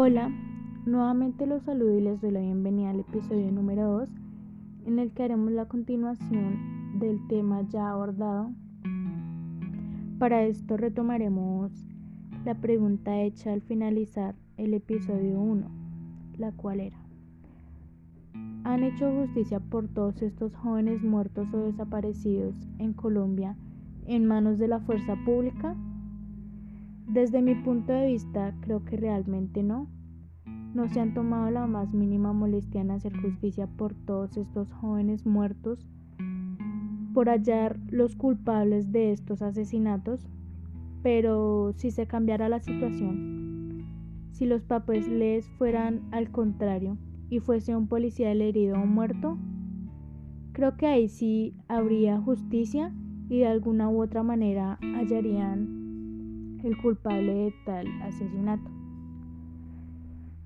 Hola, nuevamente los saludo y les doy la bienvenida al episodio número 2 en el que haremos la continuación del tema ya abordado. Para esto retomaremos la pregunta hecha al finalizar el episodio 1, la cual era, ¿han hecho justicia por todos estos jóvenes muertos o desaparecidos en Colombia en manos de la fuerza pública? Desde mi punto de vista, creo que realmente no. No se han tomado la más mínima molestia en hacer justicia por todos estos jóvenes muertos, por hallar los culpables de estos asesinatos, pero si se cambiara la situación, si los papeles fueran al contrario y fuese un policía el herido o muerto, creo que ahí sí habría justicia y de alguna u otra manera hallarían el culpable de tal asesinato.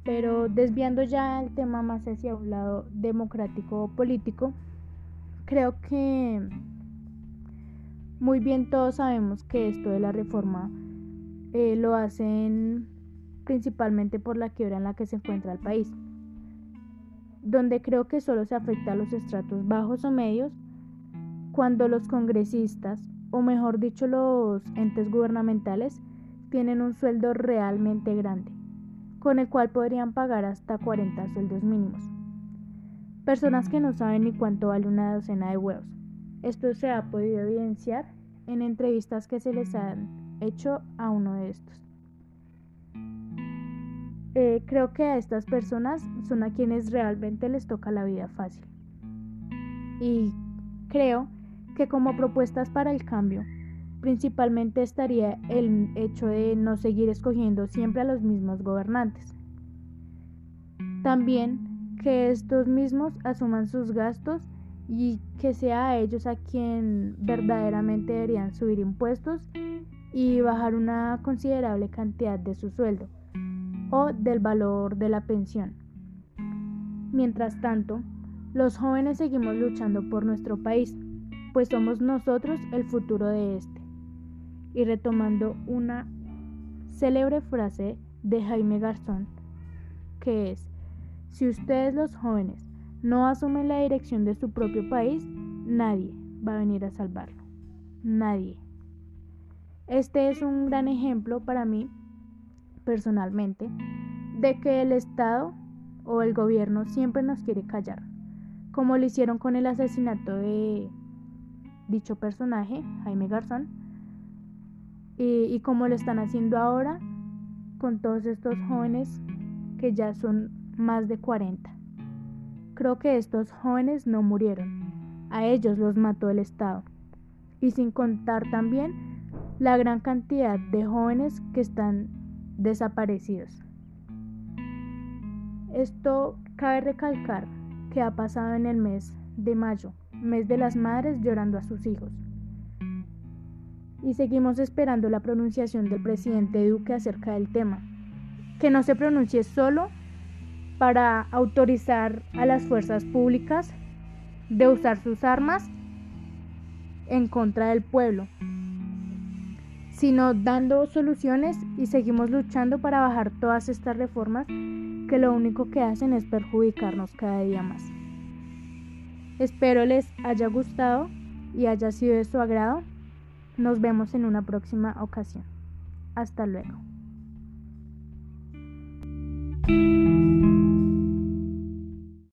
Pero desviando ya el tema más hacia un lado democrático o político, creo que muy bien todos sabemos que esto de la reforma eh, lo hacen principalmente por la quiebra en la que se encuentra el país, donde creo que solo se afecta a los estratos bajos o medios cuando los congresistas o mejor dicho los entes gubernamentales, tienen un sueldo realmente grande, con el cual podrían pagar hasta 40 sueldos mínimos. Personas que no saben ni cuánto vale una docena de huevos. Esto se ha podido evidenciar en entrevistas que se les han hecho a uno de estos. Eh, creo que a estas personas son a quienes realmente les toca la vida fácil. Y creo que como propuestas para el cambio, principalmente estaría el hecho de no seguir escogiendo siempre a los mismos gobernantes. También que estos mismos asuman sus gastos y que sea a ellos a quien verdaderamente deberían subir impuestos y bajar una considerable cantidad de su sueldo o del valor de la pensión. Mientras tanto, los jóvenes seguimos luchando por nuestro país pues somos nosotros el futuro de este. Y retomando una célebre frase de Jaime Garzón, que es, si ustedes los jóvenes no asumen la dirección de su propio país, nadie va a venir a salvarlo. Nadie. Este es un gran ejemplo para mí, personalmente, de que el Estado o el gobierno siempre nos quiere callar, como lo hicieron con el asesinato de dicho personaje, Jaime Garzón, y, como lo están haciendo ahora con todos estos jóvenes que ya son más de 40. Creo que estos jóvenes no murieron, a ellos los mató el Estado. Y sin contar también la gran cantidad de jóvenes que están desaparecidos. Esto cabe recalcar que ha pasado en el mes de mayo, mes de las madres llorando a sus hijos. Y seguimos esperando la pronunciación del presidente Duque acerca del tema. Que no se pronuncie solo para autorizar a las fuerzas públicas de usar sus armas en contra del pueblo, sino dando soluciones y seguimos luchando para bajar todas estas reformas que lo único que hacen es perjudicarnos cada día más. Espero les haya gustado y haya sido de su agrado. Nos vemos en una próxima ocasión. Hasta luego.